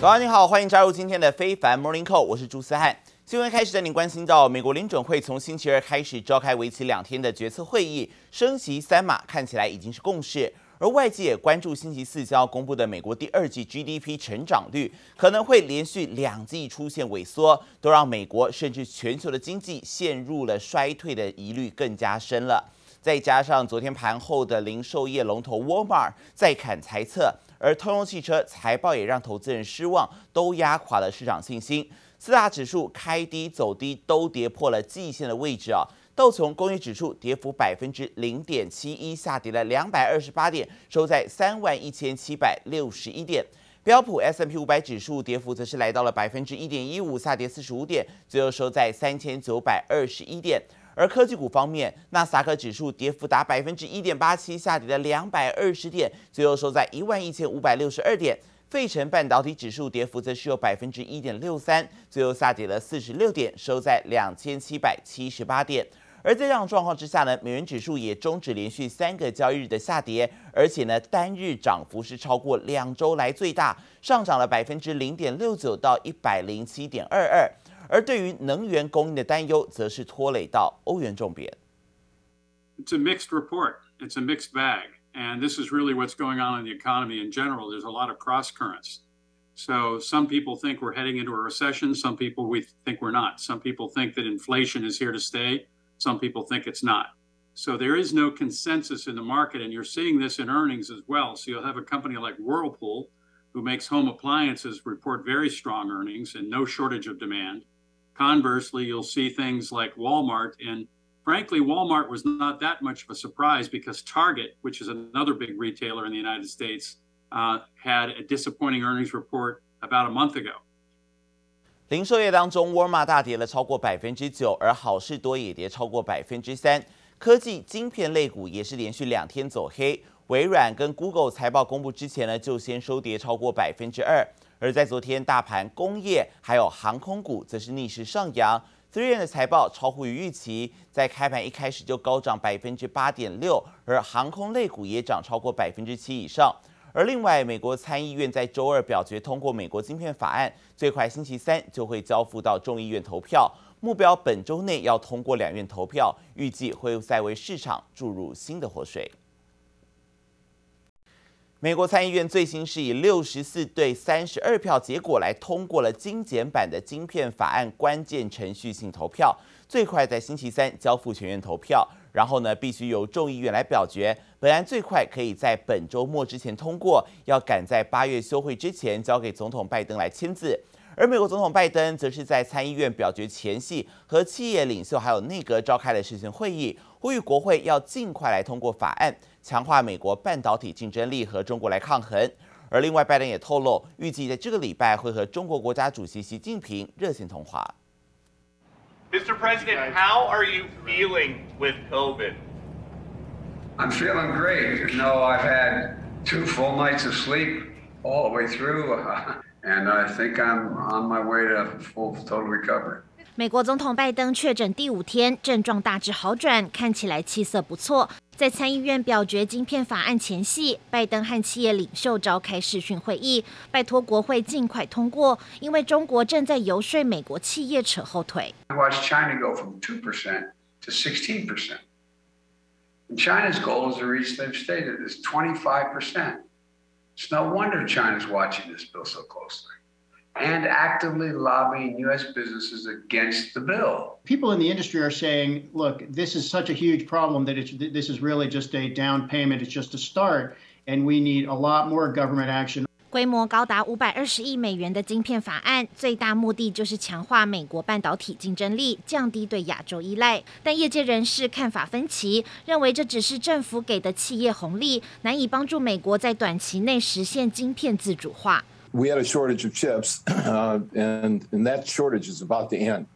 早安，你好，欢迎加入今天的非凡 Morning Call，我是朱思翰。新闻开始带您关心到，美国联准会从星期二开始召开为期两天的决策会议，升息三码看起来已经是共识。而外界也关注星期四将要公布的美国第二季 GDP 成长率可能会连续两季出现萎缩，都让美国甚至全球的经济陷入了衰退的疑虑更加深了。再加上昨天盘后的零售业龙头 Walmart 再砍财测，而通用汽车财报也让投资人失望，都压垮了市场信心。四大指数开低走低，都跌破了季线的位置啊。道琼工业指数跌幅百分之零点七一，下跌了两百二十八点，收在三万一千七百六十一点。标普 S M P 五百指数跌幅则是来到了百分之一点一五，下跌四十五点，最后收在三千九百二十一点。而科技股方面，纳斯达克指数跌幅达百分之一点八七，下跌了两百二十点，最后收在一万一千五百六十二点。费城半导体指数跌幅则是有百分之一点六三，最后下跌了四十六点，收在两千七百七十八点。而在这样状况之下呢，美元指数也终止连续三个交易日的下跌，而且呢，单日涨幅是超过两周来最大，上涨了百分之零点六九到一百零七点二二。而对于能源供应的担忧，则是拖累到欧元重贬。It's a mixed report. It's a mixed bag. And this is really what's going on in the economy in general. There's a lot of cross currents. So some people think we're heading into a recession. Some people we think we're not. Some people think that inflation is here to stay. Some people think it's not. So there is no consensus in the market, and you're seeing this in earnings as well. So you'll have a company like Whirlpool, who makes home appliances, report very strong earnings and no shortage of demand. Conversely, you'll see things like Walmart, and frankly, Walmart was not that much of a surprise because Target, which is another big retailer in the United States, uh, had a disappointing earnings report about a month ago. 零售业当中，沃尔玛大跌了超过百分之九，而好市多也跌超过百分之三。科技晶片类股也是连续两天走黑，微软跟 Google 财报公布之前呢，就先收跌超过百分之二。 而在昨天，大盘工业还有航空股则是逆势上扬，3M 的财报超乎于预期，在开盘一开始就高涨百分之八点六，而航空类股也涨超过百分之七以上。而另外，美国参议院在周二表决通过美国晶片法案，最快星期三就会交付到众议院投票，目标本周内要通过两院投票，预计会再为市场注入新的活水。美国参议院最新是以六十四对三十二票结果来通过了精简版的晶片法案关键程序性投票，最快在星期三交付全院投票。然后呢，必须由众议院来表决。本案最快可以在本周末之前通过，要赶在八月休会之前交给总统拜登来签字。而美国总统拜登则是在参议院表决前夕，和企业领袖还有内阁召开了视讯会议，呼吁国会要尽快来通过法案，强化美国半导体竞争力和中国来抗衡。而另外，拜登也透露，预计在这个礼拜会和中国国家主席习近平热线通话。Mr. President, how are you feeling with COVID? I'm feeling great. You know, I've had two full nights of sleep all the way through, uh, and I think I'm on my way to full total recovery. 美国总统拜登确诊第五天，症状大致好转，看起来气色不错。在参议院表决晶片法案前夕，拜登和企业领袖召开视讯会议，拜托国会尽快通过，因为中国正在游说美国企业扯后腿。Watch China go from 2% to 16%. And China's goal is to reach, they've stated, is 25%. It's no wonder China's watching this bill so closely. and actively lobbying U.S. businesses against the bill. People in the industry are saying, look, this is such a huge problem that it's, this is really just a down payment, it's just a start, and we need a lot more government action. 规模高达五百二十亿美元的晶片法案，最大目的就是强化美国半导体竞争力，降低对亚洲依赖。但业界人士看法分歧，认为这只是政府给的企业红利，难以帮助美国在短期内实现晶片自主化。we had a shortage of chips, uh, and and that shortage is about to end.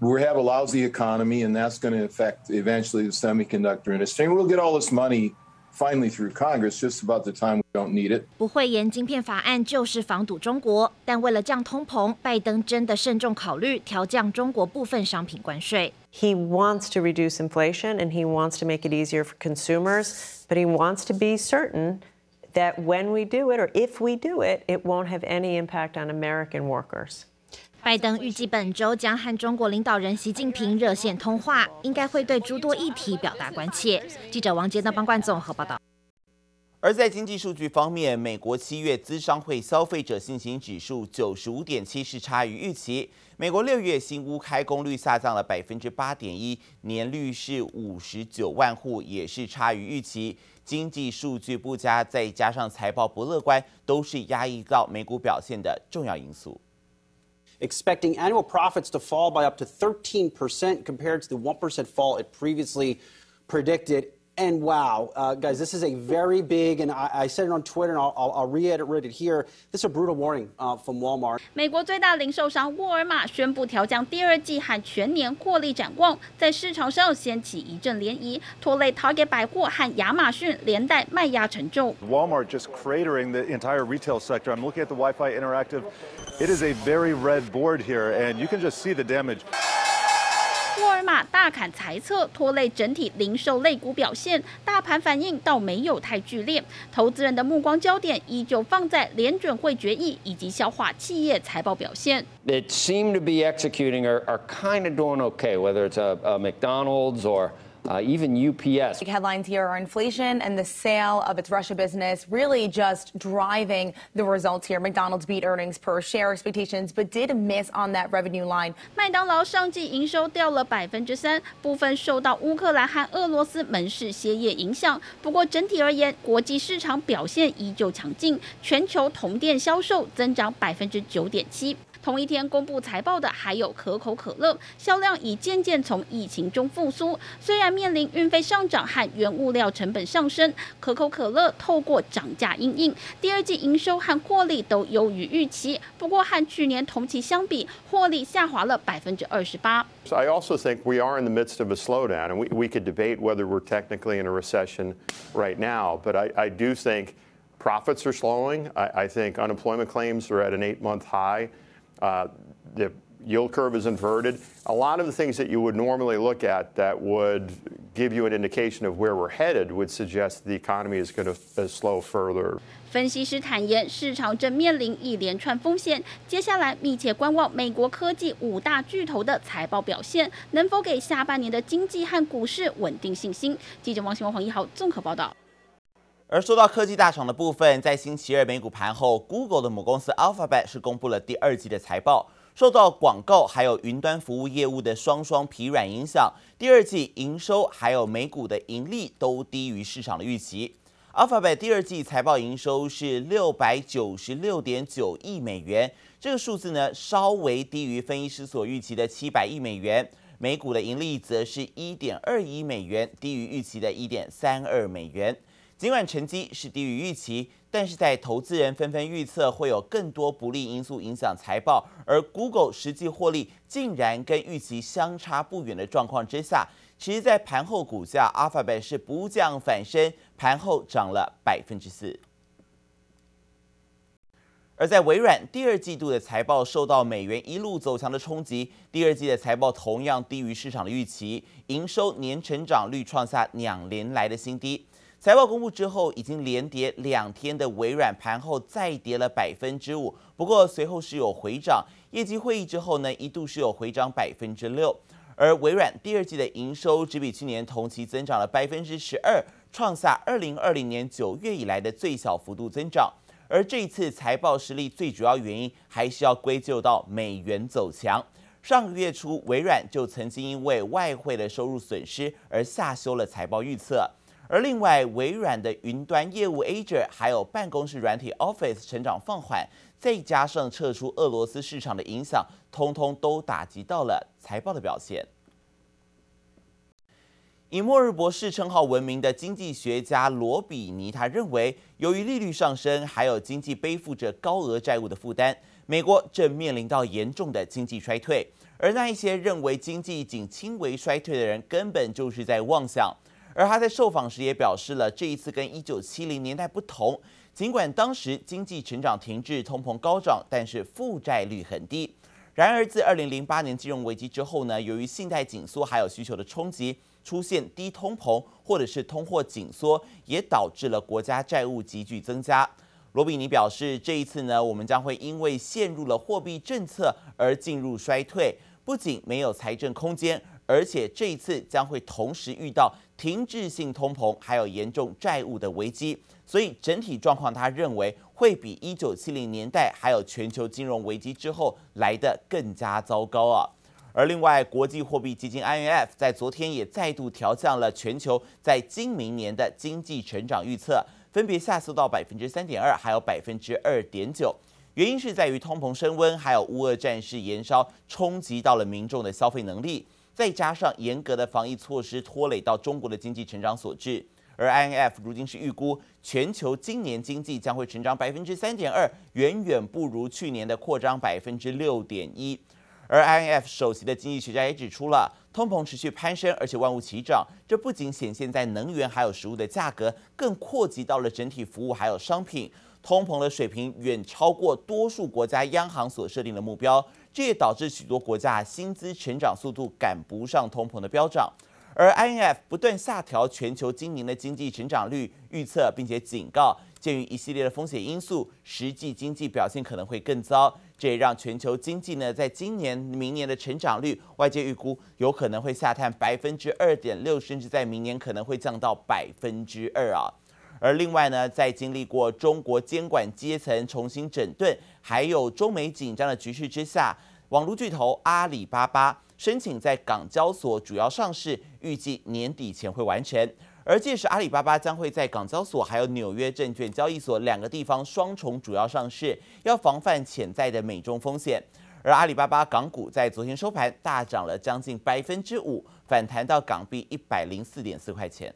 We have a lousy economy, and that's going to affect eventually the semiconductor industry. And we'll get all this money finally through Congress just about the time we don't need it. 不会言晶片法案就是防堵中国，但为了降通膨，拜登真的慎重考虑调降中国部分商品关税。He wants to reduce inflation and he wants to make it easier for consumers, but he wants to be certain that when we do it, or if we do it, it won't have any impact on American workers. 拜登预计本周将和中国领导人习近平热线通话，应该会对诸多议题表达关切。记者王杰的帮冠综合报道。而在经济数据方面，美国七月资商会消费者信心指数九十五点七是差于预期。美国六月新屋开工率下降了百分之八点一，年率是五十九万户，也是差于预期。经济数据不佳，再加上财报不乐观，都是压抑到美股表现的重要因素。Expecting annual profits to fall by up to 13% compared to the 1% fall it previously predicted. And wow, uh, guys, this is a very big, and I, I said it on Twitter, and I'll, I'll, I'll reiterate it here. This is a brutal warning uh, from Walmart. 美国最大零售商沃尔玛宣布调降第二季和全年获利展望，在市场上掀起一阵涟漪，拖累 Target 百货和亚马逊连带卖压沉重。Walmart just cratering the entire retail sector. I'm looking at the Wi-Fi Interactive. It is a very red board here, and you can just see the damage. 沃尔玛大砍财测，拖累整体零售类股表现，大盘反应倒没有太剧烈。投资人的目光焦点依旧放在联准会决议以及消化企业财报表现。It seemed to be executing or, or kind of doing okay, whether it's a, a McDonald's or Uh, even UPS. Big headlines here are inflation and the sale of its Russia business really just driving the results here. McDonald's beat earnings per share expectations, but did miss on that revenue line. 麦当劳上季营收掉了百分之三，部分受到乌克兰和俄罗斯门市歇业影响。不过整体而言，国际市场表现依旧强劲，全球同店销售增长百分之九点七。 同一天公布财报的还有可口可乐，销量已渐渐从疫情中复苏。虽然面临运费上涨和原物料成本上升，可口可乐透过涨价因应，第二季营收和获利都优于预期。不过和去年同期相比，获利下滑了百分之二十八。I also think we are in the midst of a slowdown, and we we could debate whether we're technically in a recession right now. But I I do think profits are slowing. I I think unemployment claims are at an eight-month high. The yield curve is inverted. A lot of the things that you would normally look at that would give you an indication of where we're headed would suggest the economy is going to slow further. 分析师坦言，市场正面临一连串风险，接下来密切观望美国科技五大巨头的财报表现，能否给下半年的经济和股市稳定信心。记者王新文、黄一豪综合报道。而说到科技大厂的部分，在星期二美股盘后，Google 的母公司 Alphabet 是公布了第二季的财报，受到广告还有云端服务业务的双双疲软影响，第二季营收还有每股的盈利都低于市场的预期。Alphabet 第二季财报营收是六百九十六点九亿美元，这个数字呢稍微低于分析师所预期的七百亿美元，每股的盈利则是一点二亿美元，低于预期的一点三二美元。尽管成绩是低于预期，但是在投资人纷纷预测会有更多不利因素影响财报，而 Google 实际获利竟然跟预期相差不远的状况之下，其实，在盘后股价 Alpha 股是不降反升，盘后涨了百分之四。而在微软第二季度的财报受到美元一路走强的冲击，第二季的财报同样低于市场的预期，营收年成长率创下两年来的新低。财报公布之后，已经连跌两天的微软盘后再跌了百分之五，不过随后是有回涨。业绩会议之后呢，一度是有回涨百分之六。而微软第二季的营收只比去年同期增长了百分之十二，创下二零二零年九月以来的最小幅度增长。而这一次财报失利最主要原因还是要归咎到美元走强。上个月初，微软就曾经因为外汇的收入损失而下修了财报预测。而另外，微软的云端业务 Azure 还有办公室软体 Office 成长放缓，再加上撤出俄罗斯市场的影响，通通都打击到了财报的表现。以末日博士称号闻名的经济学家罗比尼，他认为，由于利率上升，还有经济背负着高额债务的负担，美国正面临到严重的经济衰退。而那一些认为经济仅轻微衰退的人，根本就是在妄想。而他在受访时也表示了，这一次跟一九七零年代不同，尽管当时经济成长停滞、通膨高涨，但是负债率很低。然而自二零零八年金融危机之后呢，由于信贷紧缩还有需求的冲击，出现低通膨或者是通货紧缩，也导致了国家债务急剧增加。罗比尼表示，这一次呢，我们将会因为陷入了货币政策而进入衰退，不仅没有财政空间，而且这一次将会同时遇到停滞性通膨，还有严重债务的危机。所以整体状况，他认为会比一九七零年代还有全球金融危机之后来得更加糟糕啊。而另外，国际货币基金 IMF 在昨天也再度调降了全球在今明年的经济成长预测，分别下修到百分之三点二，还有百分之二点九。原因是在于通膨升温，还有乌俄战事延烧，冲击到了民众的消费能力，再加上严格的防疫措施拖累到中国的经济成长所致。而 IMF 如今是预估全球今年经济将会成长百分之三点二，远远不如去年的扩张百分之六点一。而 IMF 首席的经济学家也指出了，通膨持续攀升，而且万物齐涨，这不仅显现在能源还有食物的价格，更扩及到了整体服务还有商品。通膨的水平远超过多数国家央行所设定的目标，这也导致许多国家薪资成长速度赶不上通膨的飙涨。而 IMF 不断下调全球今年的经济成长率预测，并且警告，鉴于一系列的风险因素，实际经济表现可能会更糟。这也让全球经济呢，在今年、明年的成长率，外界预估有可能会下探百分之二点六，甚至在明年可能会降到百分之二啊。而另外呢，在经历过中国监管阶层重新整顿，还有中美紧张的局势之下，网络巨头阿里巴巴申请在港交所主要上市，预计年底前会完成。而届时，阿里巴巴将会在港交所还有纽约证券交易所两个地方双重主要上市，要防范潜在的美中风险。而阿里巴巴港股在昨天收盘大涨了将近百分之五，反弹到港币一百零四点四块钱。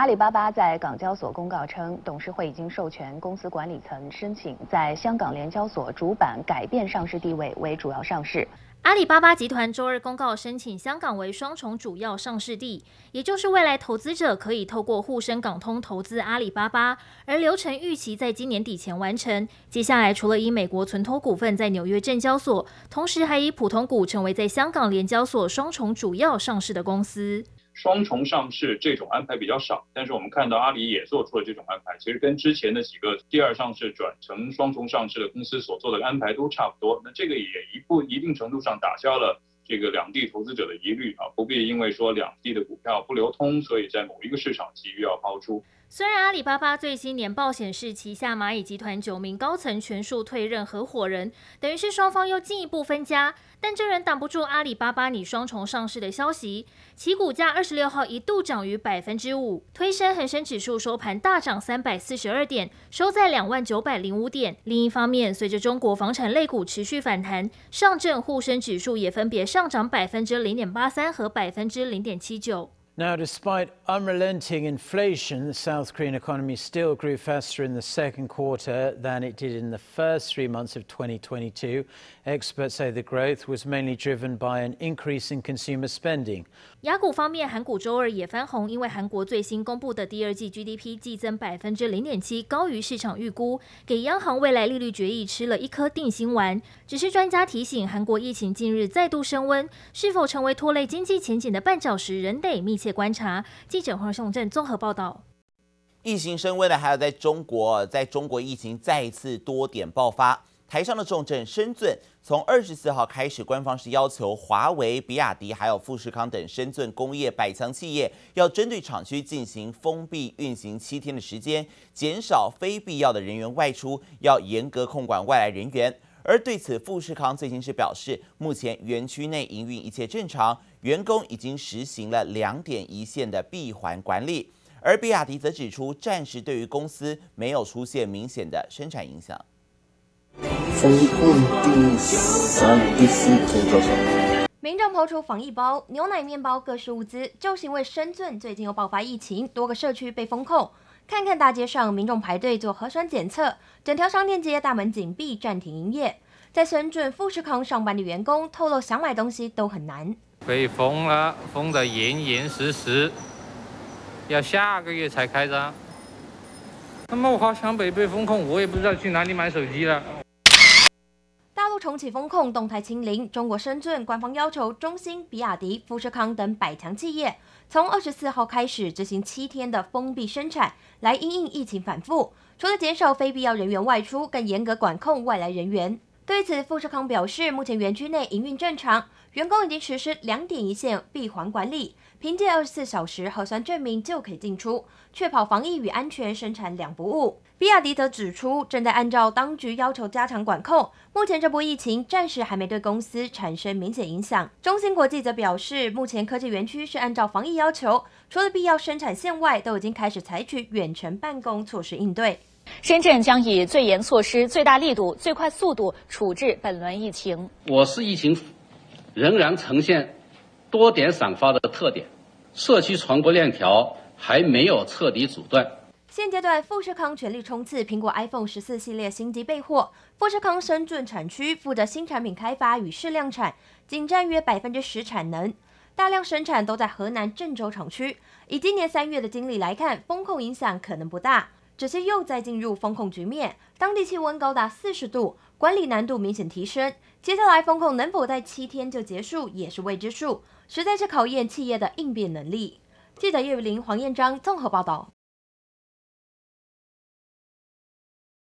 阿里巴巴在港交所公告称，董事会已经授权公司管理层申请在香港联交所主板改变上市地位为主要上市。阿里巴巴集团周二公告申请香港为双重主要上市地，也就是未来投资者可以透过沪深港通投资阿里巴巴，而流程预期在今年底前完成。接下来，除了以美国存托股份在纽约证交所，同时还以普通股成为在香港联交所双重主要上市的公司。双重上市这种安排比较少，但是我们看到阿里也做出了这种安排，其实跟之前的几个第二上市转成双重上市的公司所做的安排都差不多。那这个也一步一定程度上打消了这个两地投资者的疑虑啊，不必因为说两地的股票不流通，所以在某一个市场急于要抛出。虽然阿里巴巴最新年报显示，旗下蚂蚁集团九名高层全数退任合伙人，等于是双方又进一步分家，但这仍挡不住阿里巴巴拟双重上市的消息。其股价二十六号一度涨逾百分之五，推升恒生指数收盘大涨三百四十二点，收在两万九百零五点。另一方面，随着中国房产类股持续反弹，上证沪深指数也分别上涨百分之零点八三和百分之零点七九。Now, despite unrelenting inflation, the South Korean economy still grew faster in the second quarter than it did in the first three months of 2022. Experts say the growth was mainly driven by an increase in consumer spending. 亚股方面，韩股周二也翻红，因为韩国最新公布的第二季 GDP 季增百分之零点七，高于市场预估，给央行未来利率决议吃了一颗定心丸。只是专家提醒，韩国疫情近日再度升温，是否成为拖累经济前景的绊脚石，仍得密切 观察。记者黄雄正综合报道。疫情升温的还有在中国，在中国疫情再一次多点爆发。台上的重镇深圳，从二十四号开始，官方是要求华为、比亚迪还有富士康等深圳工业百强企业，要针对厂区进行封闭运行七天的时间，减少非必要的人员外出，要严格控管外来人员。而对此，富士康最近是表示，目前园区内营运一切正常，员工已经实行了两点一线的闭环管理。而比亚迪则指出，暂时对于公司没有出现明显的生产影响。民众抛出防疫包、牛奶、面包各式物资，就是因为深圳最近又爆发疫情，多个社区被封控。看看大街上民众排队做核酸检测，整条商店街大门紧闭，暂停营业。在深圳富士康上班的员工透露，想买东西都很难。被封了，封得严严实实，要下个月才开张。那么我好想北被封控，我也不知道去哪里买手机了。大陆重启封控，动态清零。中国深圳官方要求中兴、比亚迪、富士康等百强企业，从二十四号开始执行七天的封闭生产，来因应疫情反复。除了减少非必要人员外出，更严格管控外来人员。对此，富士康表示，目前园区内营运正常，员工已经实施两点一线闭环管理，凭借二十四小时核酸证明就可以进出，确保防疫与安全生产两不误。比亚迪则指出，正在按照当局要求加强管控，目前这波疫情暂时还没对公司产生明显影响。中芯国际则表示，目前科技园区是按照防疫要求，除了必要生产线外，都已经开始采取远程办公措施应对。深圳将以最严措施、最大力度、最快速度处置本轮疫情。我市疫情仍然呈现多点散发的特点，社区传播链条还没有彻底阻断。现阶段，富士康全力冲刺苹果 iPhone 十四系列新机备货。富士康深圳产区负责新产品开发与试量产，仅占约百分之十产能，大量生产都在河南郑州厂区。以今年三月的经历来看，封控影响可能不大。只是又在进入封控局面，当地气温高达四十度，管理难度明显提升。接下来封控能否在七天就结束，也是未知数，实在是考验企业的应变能力。记者叶玉玲、黄彦章综合报道。